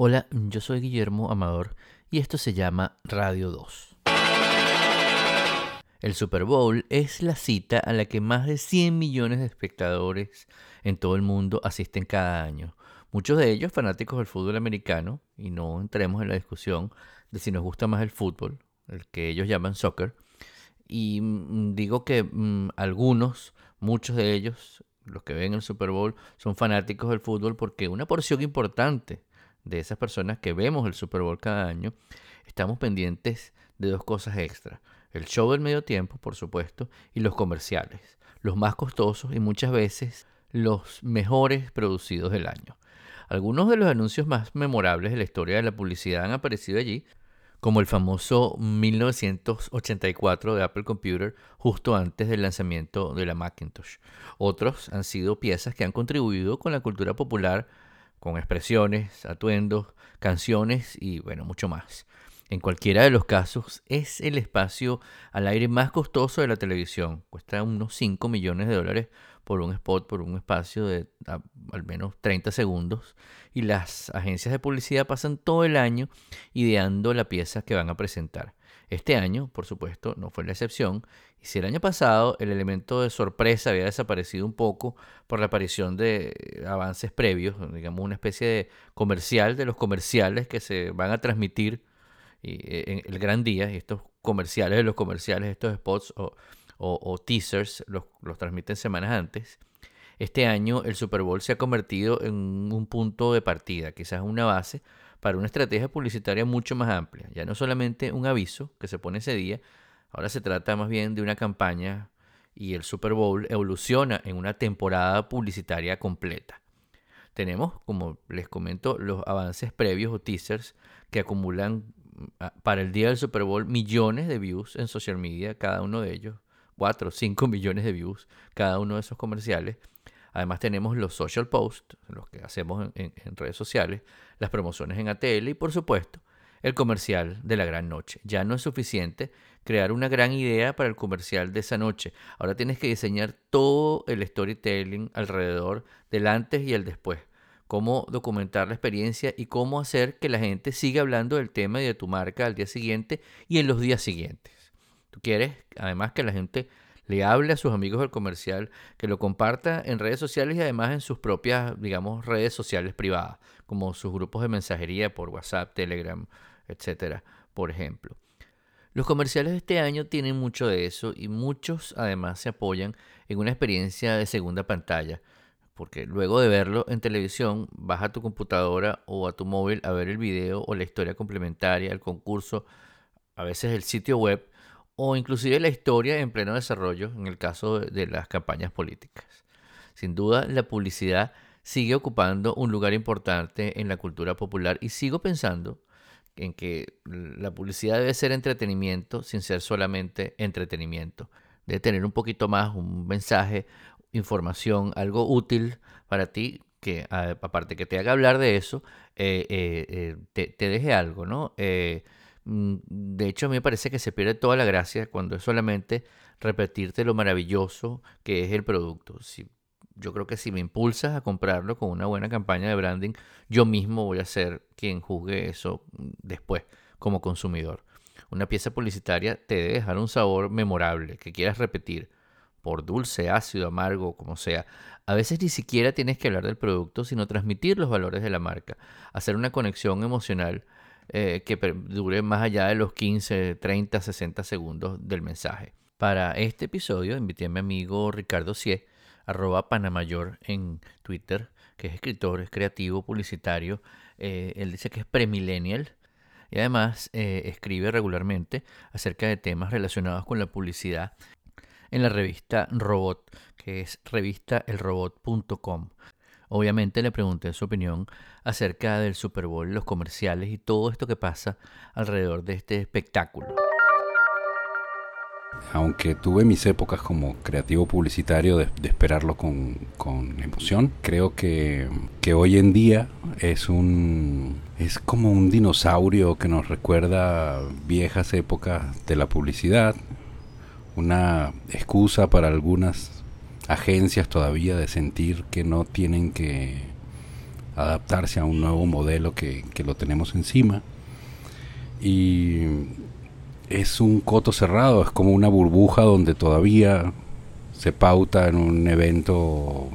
Hola, yo soy Guillermo Amador y esto se llama Radio 2. El Super Bowl es la cita a la que más de 100 millones de espectadores en todo el mundo asisten cada año. Muchos de ellos fanáticos del fútbol americano, y no entremos en la discusión de si nos gusta más el fútbol, el que ellos llaman soccer. Y mm, digo que mm, algunos, muchos de ellos, los que ven el Super Bowl, son fanáticos del fútbol porque una porción importante de esas personas que vemos el Super Bowl cada año, estamos pendientes de dos cosas extra. El show del medio tiempo, por supuesto, y los comerciales, los más costosos y muchas veces los mejores producidos del año. Algunos de los anuncios más memorables de la historia de la publicidad han aparecido allí, como el famoso 1984 de Apple Computer justo antes del lanzamiento de la Macintosh. Otros han sido piezas que han contribuido con la cultura popular, con expresiones, atuendos, canciones y bueno, mucho más. En cualquiera de los casos, es el espacio al aire más costoso de la televisión. Cuesta unos 5 millones de dólares por un spot, por un espacio de al menos 30 segundos. Y las agencias de publicidad pasan todo el año ideando la pieza que van a presentar. Este año, por supuesto, no fue la excepción. Y si el año pasado el elemento de sorpresa había desaparecido un poco por la aparición de avances previos, digamos una especie de comercial de los comerciales que se van a transmitir eh, en el gran día, y estos comerciales los comerciales, estos spots o, teasers, los, los, transmiten semanas antes. Este año el Super Bowl se ha convertido en un punto de partida, quizás una base para una estrategia publicitaria mucho más amplia. Ya no solamente un aviso que se pone ese día, ahora se trata más bien de una campaña y el Super Bowl evoluciona en una temporada publicitaria completa. Tenemos, como les comento, los avances previos o teasers que acumulan para el día del Super Bowl millones de views en social media, cada uno de ellos, 4 o 5 millones de views cada uno de esos comerciales. Además tenemos los social posts, los que hacemos en, redes sociales, las promociones en ATL y por supuesto el comercial de la gran noche. Ya no es suficiente crear una gran idea para el comercial de esa noche. Ahora tienes que diseñar todo el storytelling alrededor del antes y el después cómo documentar la experiencia y cómo hacer que la gente siga hablando del tema y de tu marca al día siguiente y en los días siguientes. Tú quieres, además, que la gente le hable a sus amigos del comercial, que lo comparta en redes sociales y además en sus propias, digamos, redes sociales privadas, como sus grupos de mensajería por WhatsApp, Telegram, etcétera, por ejemplo. Los comerciales de este año tienen mucho de eso y muchos además se apoyan en una experiencia de segunda pantalla porque luego de verlo en televisión vas a tu computadora o a tu móvil a ver el video o la historia complementaria, el concurso, a veces el sitio web o inclusive la historia en pleno desarrollo en el caso de las campañas políticas. Sin duda, la publicidad sigue ocupando un lugar importante en la cultura popular y sigo pensando en que la publicidad debe ser entretenimiento sin ser solamente entretenimiento. Debe tener un poquito más un mensaje, información, algo útil para ti, que aparte que te haga hablar de eso, eh, eh, eh, te, deje algo, ¿no? Mm, de hecho, a mí me parece que se pierde toda la gracia cuando es solamente repetirte lo maravilloso que es el producto. Si, yo creo que si me impulsas a comprarlo con una buena campaña de branding, yo mismo voy a ser quien juzgue eso después como consumidor. Una pieza publicitaria te debe dejar un sabor memorable que quieras repetir por dulce, ácido, amargo, como sea. A veces ni siquiera tienes que hablar del producto, sino transmitir los valores de la marca, hacer una conexión emocional eh, que dure más allá de los 15, 30, 60 segundos del mensaje. Para este episodio invité a mi amigo Ricardo Cie, arroba Panamayor en Twitter, que es escritor, es creativo, publicitario. Eh, él dice que es premillennial y además eh, escribe regularmente acerca de temas relacionados con la publicidad en la revista Robot, que es revistaelrobot.com. Obviamente le pregunté su opinión acerca del Super Bowl, los comerciales y todo esto que pasa alrededor de este espectáculo. Aunque tuve mis épocas como creativo publicitario de, esperarlo con, emoción, creo que, que, hoy en día es un es como un dinosaurio que nos recuerda viejas épocas de la publicidad, una excusa para algunas agencias todavía de sentir que no tienen que adaptarse a un nuevo modelo que, que lo tenemos encima. Y es un coto cerrado, es como una burbuja donde todavía se pauta en un evento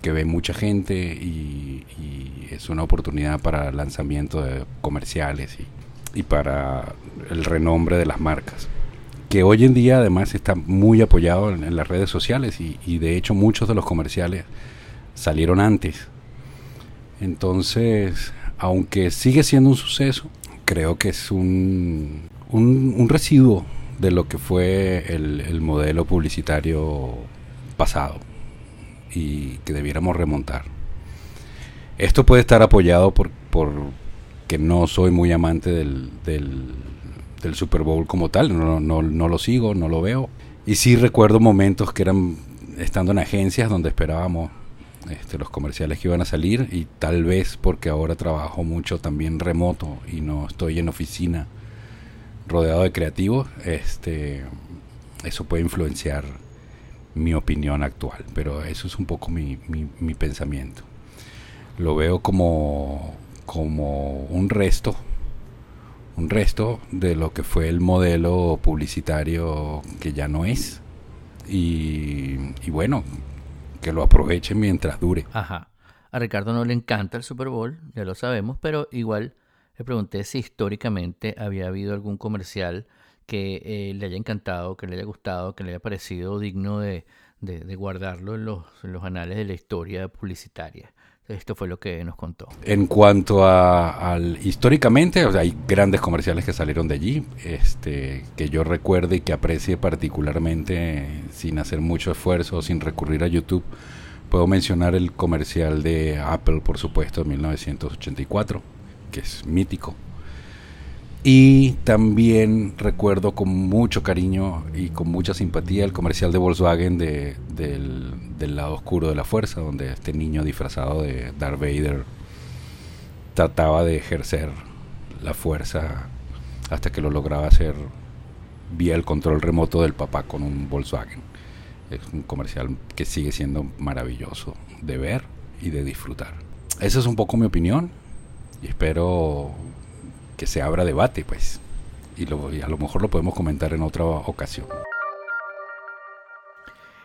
que ve mucha gente y, es una oportunidad para lanzamiento de comerciales y, para el renombre de las marcas que hoy en día además está muy apoyado en, las redes sociales y, de hecho muchos de los comerciales salieron antes. Entonces, aunque sigue siendo un suceso, creo que es un, un, residuo de lo que fue el, modelo publicitario pasado y que debiéramos remontar. Esto puede estar apoyado por, por que no soy muy amante del, Super Bowl como tal, no, no, no, lo sigo, no lo veo. Y sí recuerdo momentos que eran estando en agencias donde esperábamos este, los comerciales que iban a salir y tal vez porque ahora trabajo mucho también remoto y no estoy en oficina rodeado de creativos, este, eso puede influenciar mi opinión actual, pero eso es un poco mi, mi, pensamiento. Lo veo como, como un resto, un resto de lo que fue el modelo publicitario que ya no es. Y, bueno, que lo aprovechen mientras dure. Ajá. A Ricardo no le encanta el Super Bowl, ya lo sabemos, pero igual le pregunté si históricamente había habido algún comercial que eh, le haya encantado, que le haya gustado, que le haya parecido digno de, guardarlo en los, anales de la historia publicitaria. Esto fue lo que nos contó. En cuanto a, históricamente, hay grandes comerciales que salieron de allí, este, que yo recuerde y que aprecie particularmente sin hacer mucho esfuerzo, sin recurrir a YouTube. Puedo mencionar el comercial de Apple, por supuesto, de 1984 que es mítico. Y también recuerdo con mucho cariño y con mucha simpatía el comercial de Volkswagen de, del, lado oscuro de la fuerza, donde este niño disfrazado de Darth Vader trataba de ejercer la fuerza hasta que lo lograba hacer vía el control remoto del papá con un Volkswagen. Es un comercial que sigue siendo maravilloso de ver y de disfrutar. Esa es un poco mi opinión y espero que se abra debate, pues. Y, a lo mejor lo podemos comentar en otra ocasión.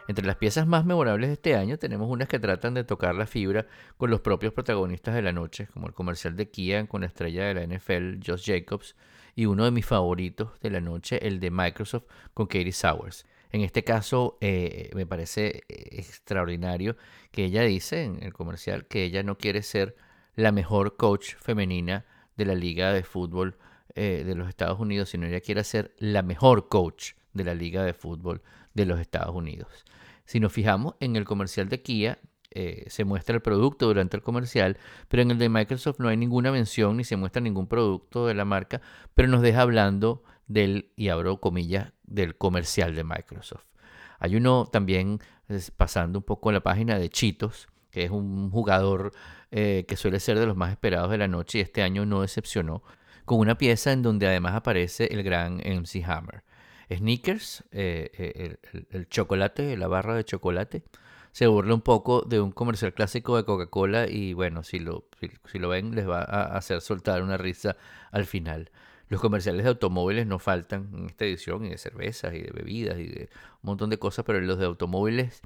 Entre las piezas más memorables de este año tenemos unas que tratan de tocar la fibra con los propios protagonistas de la noche, como el comercial de Kia con la estrella de la NFL, Josh Jacobs, y uno de mis favoritos de la noche, el de Microsoft con Katie Sowers. En este caso eh, me parece eh, extraordinario que ella dice en el comercial que ella no quiere ser la mejor coach femenina de la Liga de Fútbol eh, de los Estados Unidos, sino ella quiere ser la mejor coach de la Liga de Fútbol de los Estados Unidos. Si nos fijamos en el comercial de Kia, eh, se muestra el producto durante el comercial, pero en el de Microsoft no hay ninguna mención ni se muestra ningún producto de la marca, pero nos deja hablando del, y abro comillas, del comercial de Microsoft. Hay uno también pasando un poco en la página de Chitos, que es un jugador eh, que suele ser de los más esperados de la noche y este año no decepcionó, con una pieza en donde además aparece el gran MC Hammer. Sneakers, eh, eh, el, chocolate, la barra de chocolate, se burla un poco de un comercial clásico de Coca-Cola y bueno, si lo, si, lo ven les va a hacer soltar una risa al final. Los comerciales de automóviles no faltan en esta edición, y de cervezas, y de bebidas, y de un montón de cosas, pero los de automóviles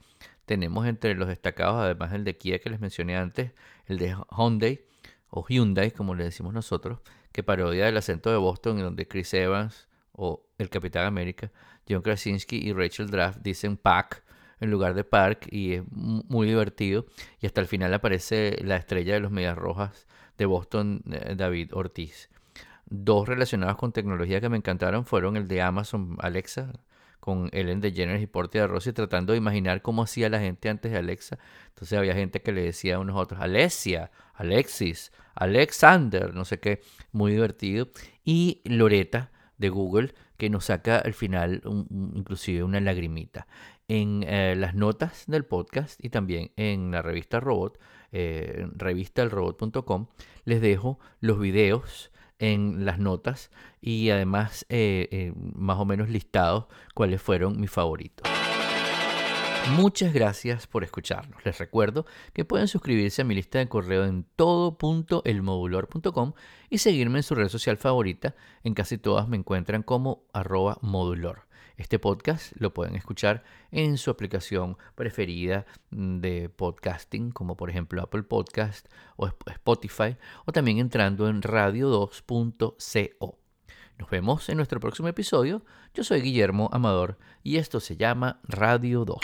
tenemos entre los destacados, además del de Kia que les mencioné antes, el de Hyundai, o Hyundai, como le decimos nosotros, que parodia el acento de Boston, en donde Chris Evans o el Capitán América, John Krasinski y Rachel Draft dicen Pack en lugar de Park y es muy divertido. Y hasta el final aparece la estrella de los Medias Rojas de Boston, eh, David Ortiz. Dos relacionados con tecnología que me encantaron fueron el de Amazon Alexa, con Ellen DeGeneres y Portia de Rossi tratando de imaginar cómo hacía la gente antes de Alexa. Entonces había gente que le decía a unos otros, Alessia, Alexis, Alexander, no sé qué, muy divertido. Y Loreta de Google, que nos saca al final inclusive una lagrimita. En eh, las notas del podcast y también en la revista Robot, eh, revistalrobot.com, les dejo los videos en las notas y además eh, eh, más o menos listados cuáles fueron mis favoritos. Muchas gracias por escucharnos. Les recuerdo que pueden suscribirse a mi lista de correo en todo.elmodulor.com y seguirme en su red social favorita. En casi todas me encuentran como arroba modulor. Este podcast lo pueden escuchar en su aplicación preferida de podcasting, como por ejemplo Apple Podcast o Spotify, o también entrando en radio2.co. Nos vemos en nuestro próximo episodio. Yo soy Guillermo Amador y esto se llama Radio 2.